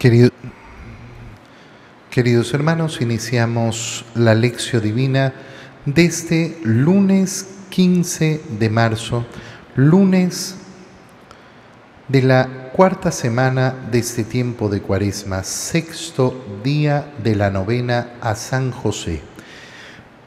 Querido- queridos hermanos, iniciamos la lección divina desde lunes 15 de marzo, lunes de la cuarta semana de este tiempo de cuaresma, sexto día de la novena a San José.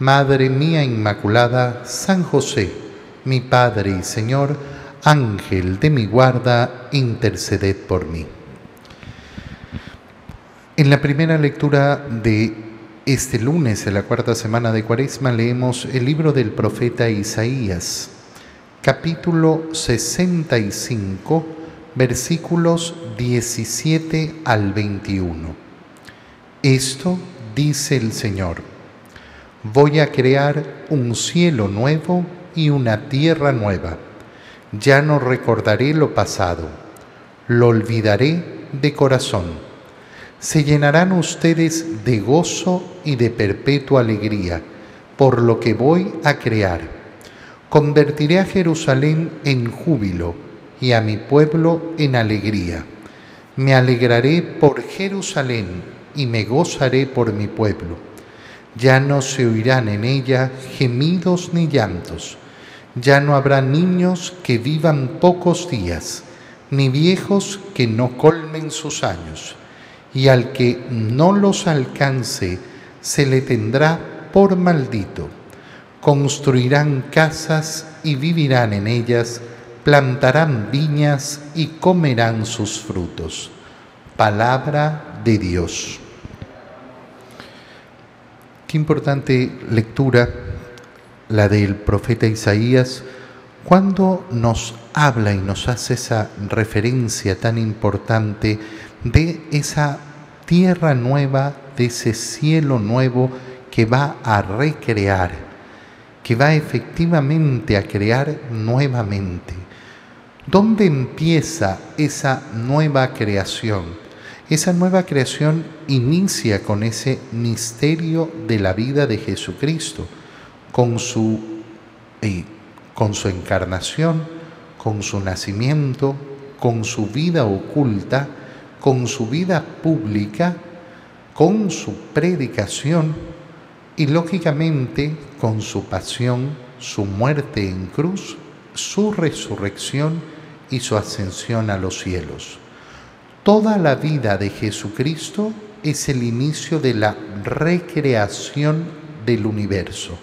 Madre mía Inmaculada, San José, mi Padre y Señor, Ángel de mi guarda, interceded por mí. En la primera lectura de este lunes, de la cuarta semana de Cuaresma, leemos el libro del profeta Isaías, capítulo 65, versículos 17 al 21. Esto dice el Señor. Voy a crear un cielo nuevo y una tierra nueva. Ya no recordaré lo pasado, lo olvidaré de corazón se llenarán ustedes de gozo y de perpetua alegría por lo que voy a crear. Convertiré a Jerusalén en júbilo y a mi pueblo en alegría. Me alegraré por Jerusalén y me gozaré por mi pueblo. Ya no se oirán en ella gemidos ni llantos. Ya no habrá niños que vivan pocos días, ni viejos que no colmen sus años y al que no los alcance se le tendrá por maldito. Construirán casas y vivirán en ellas, plantarán viñas y comerán sus frutos. Palabra de Dios. Qué importante lectura la del profeta Isaías cuando nos habla y nos hace esa referencia tan importante de esa tierra nueva, de ese cielo nuevo que va a recrear, que va efectivamente a crear nuevamente. ¿Dónde empieza esa nueva creación? Esa nueva creación inicia con ese misterio de la vida de Jesucristo, con su, eh, con su encarnación, con su nacimiento, con su vida oculta, con su vida pública, con su predicación y lógicamente con su pasión, su muerte en cruz, su resurrección y su ascensión a los cielos. Toda la vida de Jesucristo es el inicio de la recreación del universo.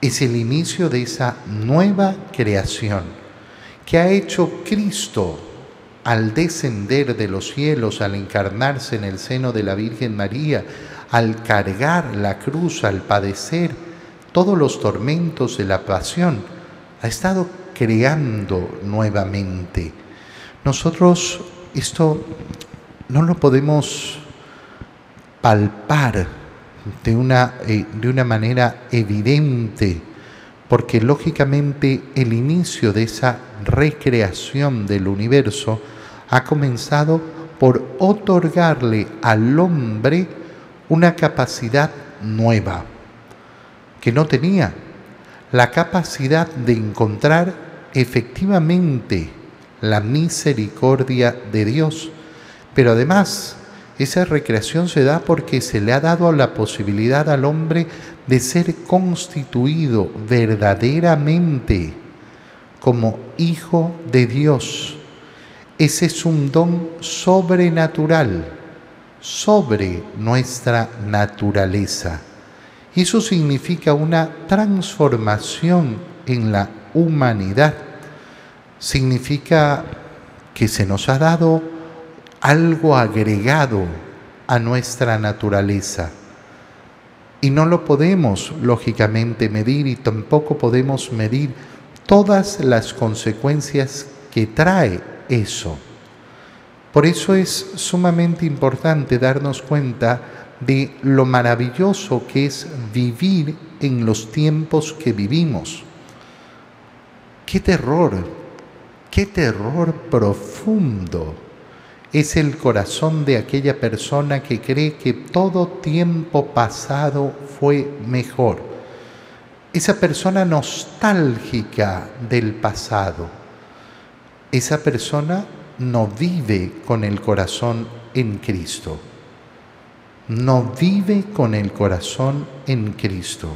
Es el inicio de esa nueva creación que ha hecho Cristo al descender de los cielos, al encarnarse en el seno de la Virgen María, al cargar la cruz, al padecer todos los tormentos de la pasión, ha estado creando nuevamente. Nosotros esto no lo podemos palpar de una, eh, de una manera evidente, porque lógicamente el inicio de esa recreación del universo ha comenzado por otorgarle al hombre una capacidad nueva que no tenía, la capacidad de encontrar efectivamente la misericordia de Dios. Pero además, esa recreación se da porque se le ha dado la posibilidad al hombre de ser constituido verdaderamente como hijo de Dios. Ese es un don sobrenatural, sobre nuestra naturaleza. Y eso significa una transformación en la humanidad. Significa que se nos ha dado algo agregado a nuestra naturaleza. Y no lo podemos, lógicamente, medir y tampoco podemos medir todas las consecuencias que trae eso. Por eso es sumamente importante darnos cuenta de lo maravilloso que es vivir en los tiempos que vivimos. Qué terror, qué terror profundo es el corazón de aquella persona que cree que todo tiempo pasado fue mejor. Esa persona nostálgica del pasado. Esa persona no vive con el corazón en Cristo. No vive con el corazón en Cristo,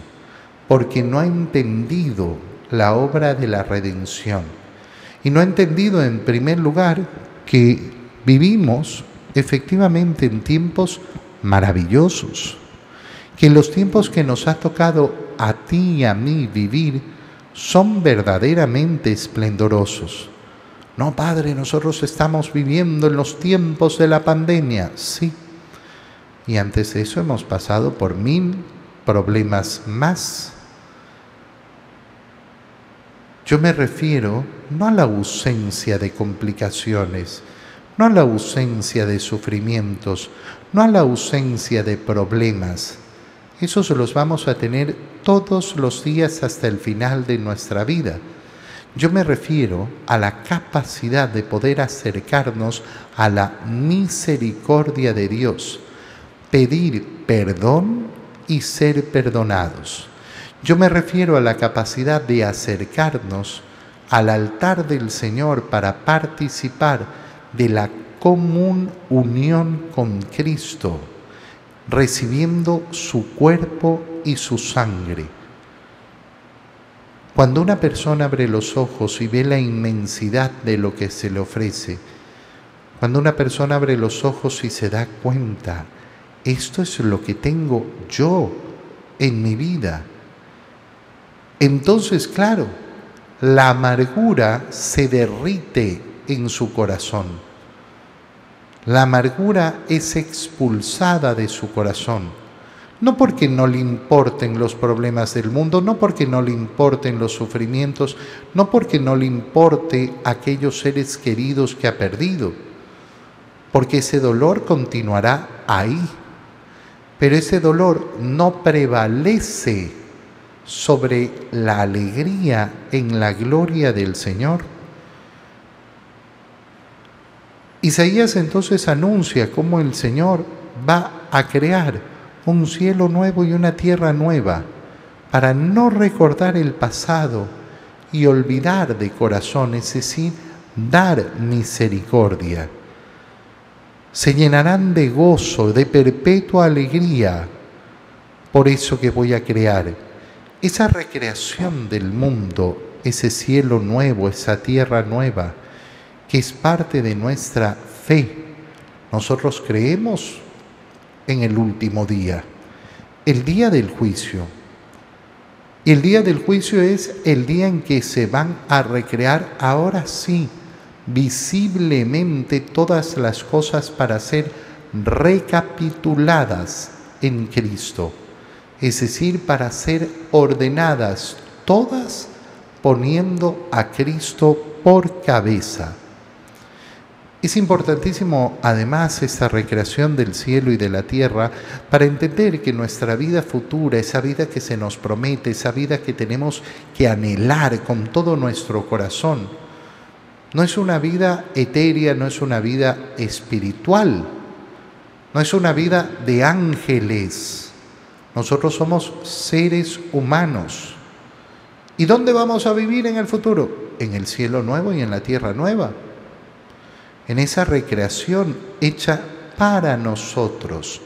porque no ha entendido la obra de la redención. Y no ha entendido en primer lugar que vivimos efectivamente en tiempos maravillosos, que los tiempos que nos ha tocado a ti y a mí vivir son verdaderamente esplendorosos. No, Padre, nosotros estamos viviendo en los tiempos de la pandemia, sí. Y antes de eso hemos pasado por mil problemas más. Yo me refiero no a la ausencia de complicaciones, no a la ausencia de sufrimientos, no a la ausencia de problemas. Esos los vamos a tener todos los días hasta el final de nuestra vida yo me refiero a la capacidad de poder acercarnos a la misericordia de Dios, pedir perdón y ser perdonados. Yo me refiero a la capacidad de acercarnos al altar del Señor para participar de la común unión con Cristo, recibiendo su cuerpo y su sangre. Cuando una persona abre los ojos y ve la inmensidad de lo que se le ofrece, cuando una persona abre los ojos y se da cuenta, esto es lo que tengo yo en mi vida, entonces, claro, la amargura se derrite en su corazón. La amargura es expulsada de su corazón no porque no le importen los problemas del mundo, no porque no le importen los sufrimientos, no porque no le importe aquellos seres queridos que ha perdido, porque ese dolor continuará ahí. Pero ese dolor no prevalece sobre la alegría en la gloria del Señor. Isaías entonces anuncia cómo el Señor va a crear un cielo nuevo y una tierra nueva, para no recordar el pasado y olvidar de corazón, es decir, dar misericordia. Se llenarán de gozo, de perpetua alegría, por eso que voy a crear. Esa recreación del mundo, ese cielo nuevo, esa tierra nueva, que es parte de nuestra fe. Nosotros creemos en el último día, el día del juicio. Y el día del juicio es el día en que se van a recrear ahora sí visiblemente todas las cosas para ser recapituladas en Cristo, es decir, para ser ordenadas todas poniendo a Cristo por cabeza. Es importantísimo además esta recreación del cielo y de la tierra para entender que nuestra vida futura, esa vida que se nos promete, esa vida que tenemos que anhelar con todo nuestro corazón, no es una vida etérea, no es una vida espiritual, no es una vida de ángeles. Nosotros somos seres humanos. ¿Y dónde vamos a vivir en el futuro? En el cielo nuevo y en la tierra nueva en esa recreación hecha para nosotros.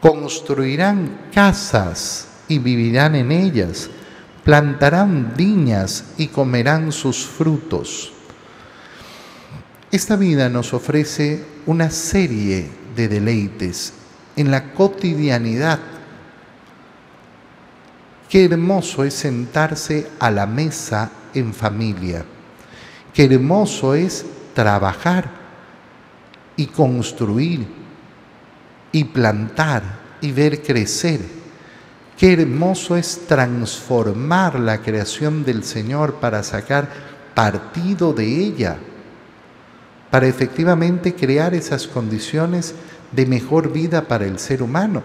Construirán casas y vivirán en ellas, plantarán viñas y comerán sus frutos. Esta vida nos ofrece una serie de deleites en la cotidianidad. Qué hermoso es sentarse a la mesa en familia. Qué hermoso es trabajar y construir y plantar y ver crecer. Qué hermoso es transformar la creación del Señor para sacar partido de ella. para efectivamente crear esas condiciones de mejor vida para el ser humano.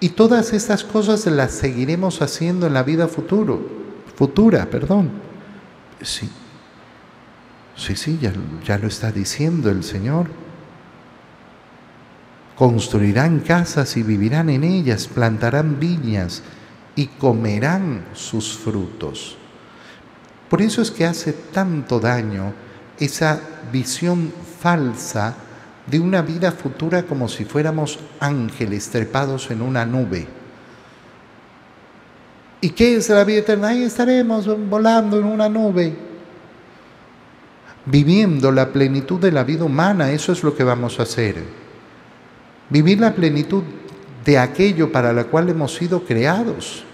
Y todas estas cosas las seguiremos haciendo en la vida futuro, futura, perdón. Sí, sí, sí, ya, ya lo está diciendo el Señor. Construirán casas y vivirán en ellas, plantarán viñas y comerán sus frutos. Por eso es que hace tanto daño esa visión falsa de una vida futura como si fuéramos ángeles trepados en una nube. ¿Y qué es la vida eterna? Ahí estaremos volando en una nube, viviendo la plenitud de la vida humana, eso es lo que vamos a hacer. Vivir la plenitud de aquello para la cual hemos sido creados.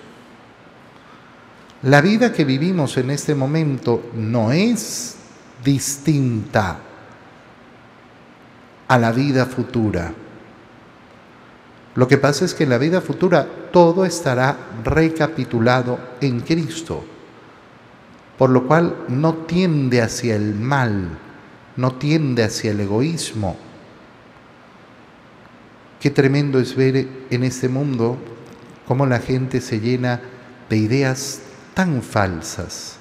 La vida que vivimos en este momento no es distinta a la vida futura. Lo que pasa es que en la vida futura todo estará recapitulado en Cristo, por lo cual no tiende hacia el mal, no tiende hacia el egoísmo. Qué tremendo es ver en este mundo cómo la gente se llena de ideas tan falsas.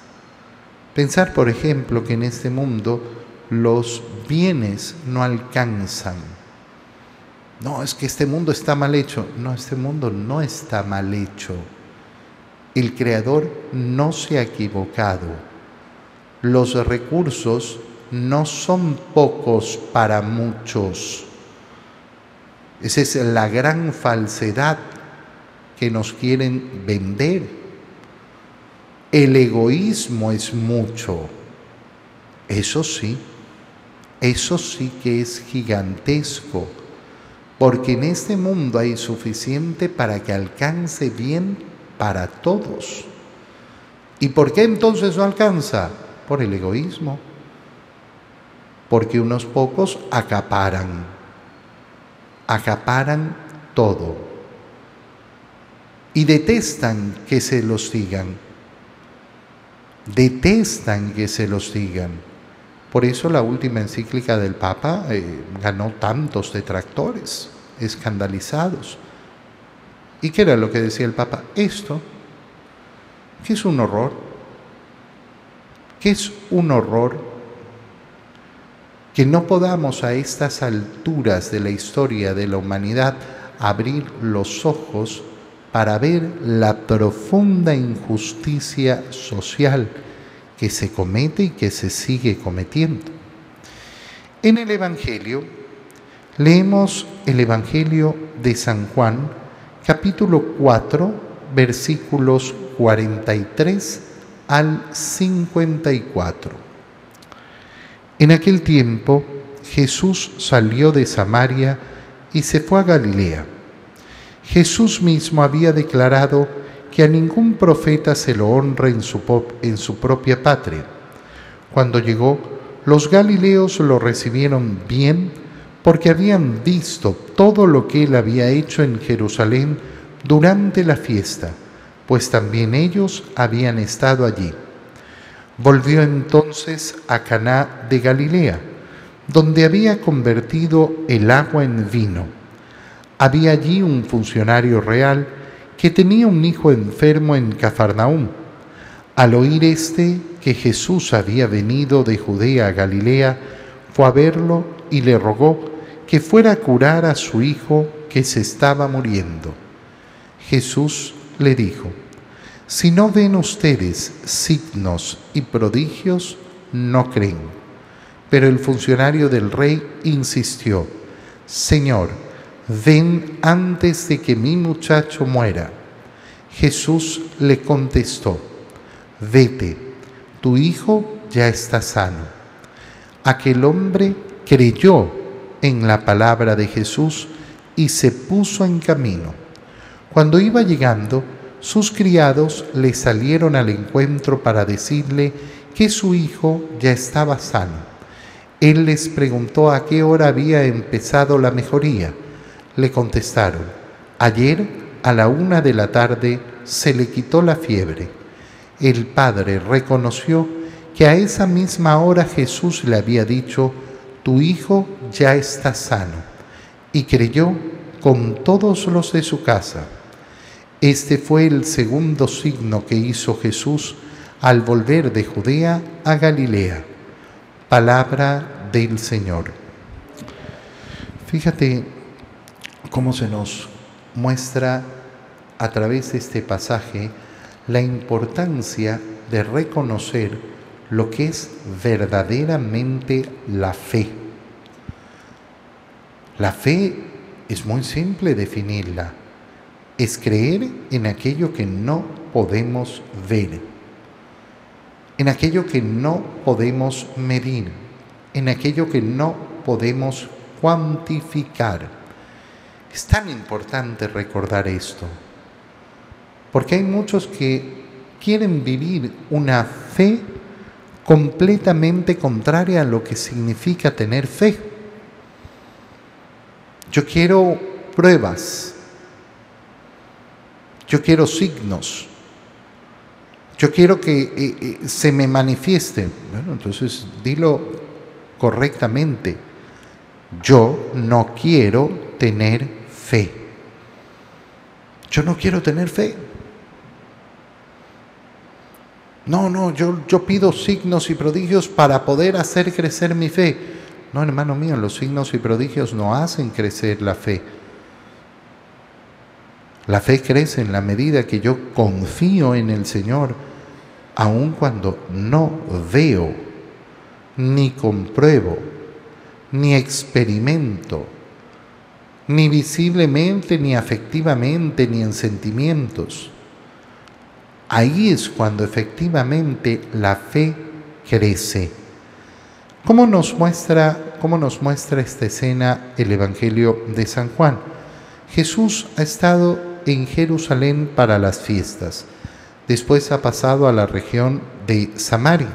Pensar, por ejemplo, que en este mundo los bienes no alcanzan. No, es que este mundo está mal hecho. No, este mundo no está mal hecho. El Creador no se ha equivocado. Los recursos no son pocos para muchos. Esa es la gran falsedad que nos quieren vender el egoísmo es mucho. Eso sí, eso sí que es gigantesco, porque en este mundo hay suficiente para que alcance bien para todos. ¿Y por qué entonces no alcanza? Por el egoísmo. Porque unos pocos acaparan, acaparan todo y detestan que se los sigan detestan que se los digan. Por eso la última encíclica del Papa eh, ganó tantos detractores, escandalizados. ¿Y qué era lo que decía el Papa? Esto, que es un horror, que es un horror que no podamos a estas alturas de la historia de la humanidad abrir los ojos para ver la profunda injusticia social que se comete y que se sigue cometiendo. En el Evangelio, leemos el Evangelio de San Juan, capítulo 4, versículos 43 al 54. En aquel tiempo Jesús salió de Samaria y se fue a Galilea Jesús mismo había declarado que a ningún profeta se lo honra en su, en su propia patria. Cuando llegó, los galileos lo recibieron bien porque habían visto todo lo que él había hecho en Jerusalén durante la fiesta, pues también ellos habían estado allí. Volvió entonces a Caná de Galilea, donde había convertido el agua en vino había allí un funcionario real que tenía un hijo enfermo en Cafarnaúm. Al oír éste que Jesús había venido de Judea a Galilea, fue a verlo y le rogó que fuera a curar a su hijo que se estaba muriendo. Jesús le dijo, si no ven ustedes signos y prodigios, no creen. Pero el funcionario del rey insistió, Señor, ven antes de que mi muchacho muera. Jesús le contestó, vete, tu hijo ya está sano. Aquel hombre creyó en la palabra de Jesús y se puso en camino. Cuando iba llegando, sus criados le salieron al encuentro para decirle que su hijo ya estaba sano. Él les preguntó a qué hora había empezado la mejoría le contestaron, ayer a la una de la tarde se le quitó la fiebre. El padre reconoció que a esa misma hora Jesús le había dicho, tu hijo ya está sano, y creyó con todos los de su casa. Este fue el segundo signo que hizo Jesús al volver de Judea a Galilea. Palabra del Señor. Fíjate cómo se nos muestra a través de este pasaje la importancia de reconocer lo que es verdaderamente la fe. La fe es muy simple definirla. Es creer en aquello que no podemos ver, en aquello que no podemos medir, en aquello que no podemos cuantificar. Es tan importante recordar esto, porque hay muchos que quieren vivir una fe completamente contraria a lo que significa tener fe. Yo quiero pruebas, yo quiero signos, yo quiero que eh, eh, se me manifieste. Bueno, entonces dilo correctamente. Yo no quiero tener fe. Yo no quiero tener fe. No, no, yo, yo pido signos y prodigios para poder hacer crecer mi fe. No, hermano mío, los signos y prodigios no hacen crecer la fe. La fe crece en la medida que yo confío en el Señor, aun cuando no veo, ni compruebo, ni experimento, ni visiblemente, ni afectivamente, ni en sentimientos. Ahí es cuando efectivamente la fe crece. ¿Cómo nos muestra, cómo nos muestra esta escena el Evangelio de San Juan? Jesús ha estado en Jerusalén para las fiestas. Después ha pasado a la región de Samaria.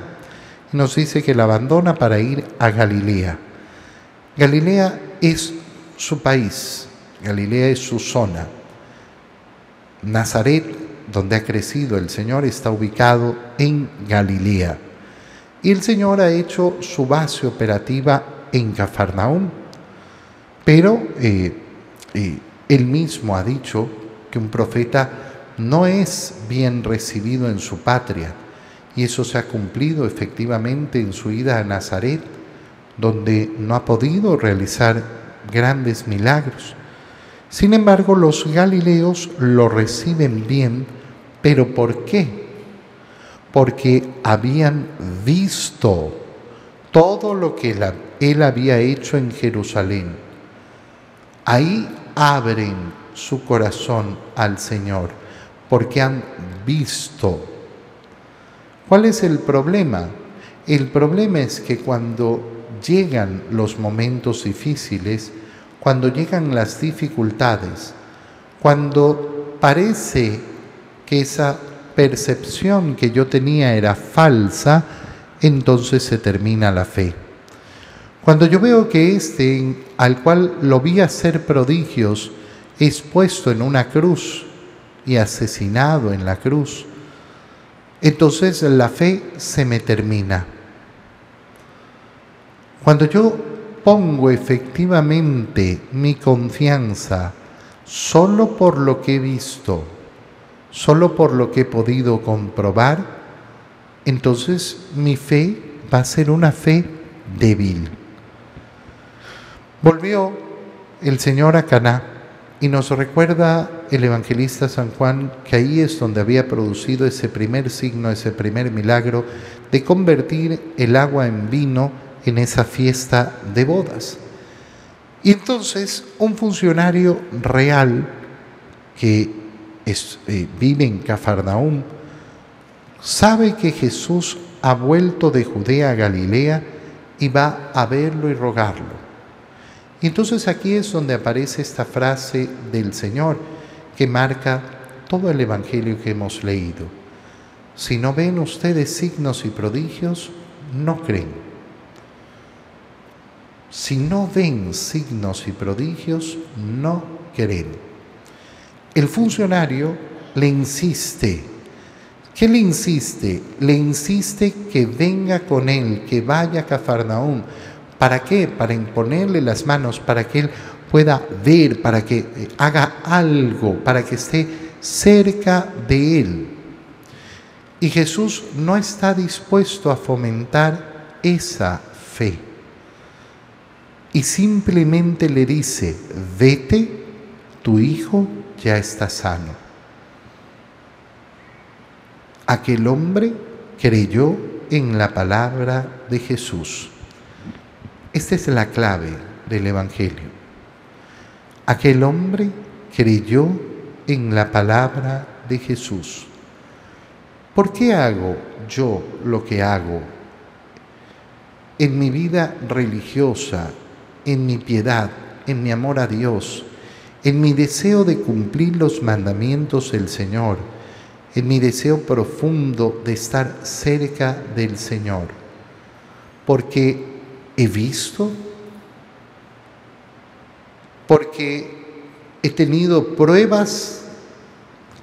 Nos dice que la abandona para ir a Galilea. Galilea es su país, Galilea es su zona. Nazaret donde ha crecido el Señor está ubicado en Galilea. Y el Señor ha hecho su base operativa en Cafarnaúm. Pero eh, eh, él mismo ha dicho que un profeta no es bien recibido en su patria. Y eso se ha cumplido efectivamente en su ida a Nazaret, donde no ha podido realizar grandes milagros. Sin embargo, los galileos lo reciben bien ¿Pero por qué? Porque habían visto todo lo que él había hecho en Jerusalén. Ahí abren su corazón al Señor, porque han visto. ¿Cuál es el problema? El problema es que cuando llegan los momentos difíciles, cuando llegan las dificultades, cuando parece que esa percepción que yo tenía era falsa, entonces se termina la fe. Cuando yo veo que este, al cual lo vi hacer prodigios, es puesto en una cruz y asesinado en la cruz, entonces la fe se me termina. Cuando yo pongo efectivamente mi confianza solo por lo que he visto, solo por lo que he podido comprobar, entonces mi fe va a ser una fe débil. Volvió el Señor a Caná y nos recuerda el evangelista San Juan que ahí es donde había producido ese primer signo, ese primer milagro de convertir el agua en vino en esa fiesta de bodas. Y entonces un funcionario real que eh, vive en Cafarnaúm, sabe que Jesús ha vuelto de Judea a Galilea y va a verlo y rogarlo. Y entonces aquí es donde aparece esta frase del Señor que marca todo el Evangelio que hemos leído. Si no ven ustedes signos y prodigios, no creen. Si no ven signos y prodigios, no creen. El funcionario le insiste, ¿Qué le insiste? Le insiste que venga con él, que vaya a Cafarnaúm. ¿Para qué? Para imponerle las manos, para que él pueda ver, para que eh, haga algo, para que esté cerca de él. Y Jesús no está dispuesto a fomentar esa fe. Y simplemente le dice, vete, tu hijo ya está sano. Aquel hombre creyó en la palabra de Jesús. Esta es la clave del Evangelio. Aquel hombre creyó en la palabra de Jesús. ¿Por qué hago yo lo que hago? En mi vida religiosa, en mi piedad, en mi amor a Dios, en mi deseo de cumplir los mandamientos del Señor, en mi deseo profundo de estar cerca del Señor, porque he visto, porque he tenido pruebas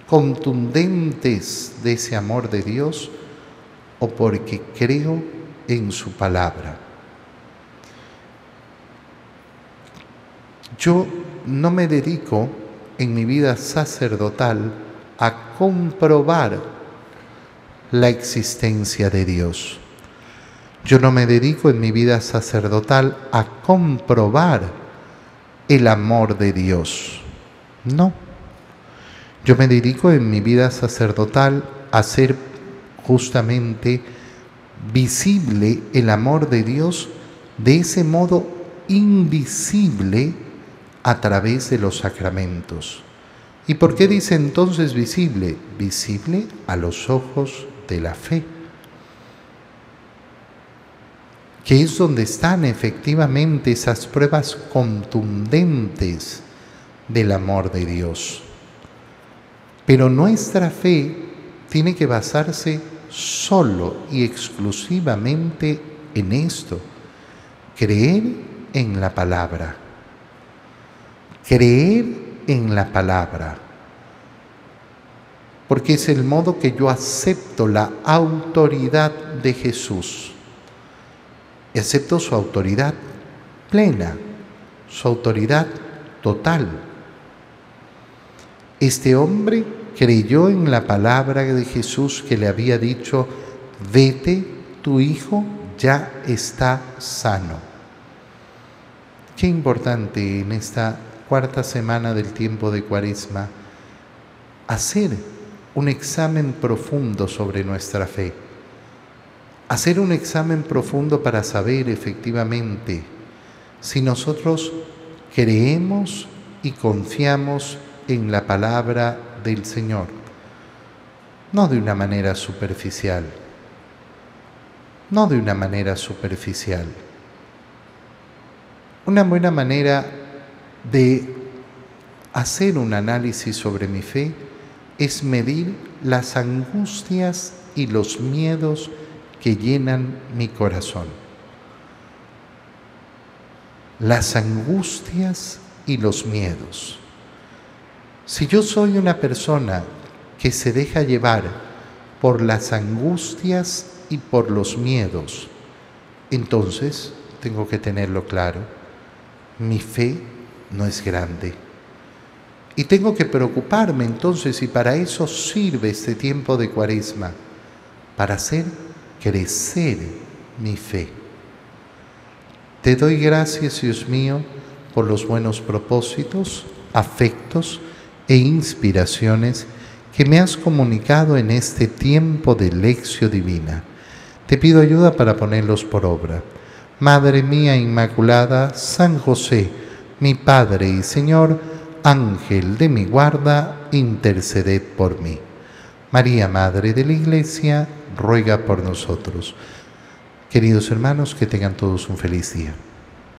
contundentes de ese amor de Dios o porque creo en su palabra. Yo no me dedico en mi vida sacerdotal a comprobar la existencia de Dios. Yo no me dedico en mi vida sacerdotal a comprobar el amor de Dios. No. Yo me dedico en mi vida sacerdotal a hacer justamente visible el amor de Dios de ese modo invisible a través de los sacramentos. ¿Y por qué dice entonces visible? Visible a los ojos de la fe, que es donde están efectivamente esas pruebas contundentes del amor de Dios. Pero nuestra fe tiene que basarse solo y exclusivamente en esto, creer en la palabra, creer en la palabra, porque es el modo que yo acepto la autoridad de Jesús. Y acepto su autoridad plena, su autoridad total. Este hombre creyó en la palabra de Jesús que le había dicho, vete, tu hijo ya está sano. Qué importante en esta cuarta semana del tiempo de Cuaresma, hacer un examen profundo sobre nuestra fe, hacer un examen profundo para saber efectivamente si nosotros creemos y confiamos en la palabra del Señor, no de una manera superficial, no de una manera superficial. Una buena manera de hacer un análisis sobre mi fe es medir las angustias y los miedos que llenan mi corazón. Las angustias y los miedos. Si yo soy una persona que se deja llevar por las angustias y por los miedos, entonces tengo que tenerlo claro. Mi fe no es grande. Y tengo que preocuparme entonces, y para eso sirve este tiempo de cuaresma, para hacer crecer mi fe. Te doy gracias, Dios mío, por los buenos propósitos, afectos e inspiraciones que me has comunicado en este tiempo de lección divina. Te pido ayuda para ponerlos por obra. Madre mía Inmaculada, San José, mi Padre y Señor, Ángel de mi guarda, interceded por mí. María, Madre de la Iglesia, ruega por nosotros. Queridos hermanos, que tengan todos un feliz día.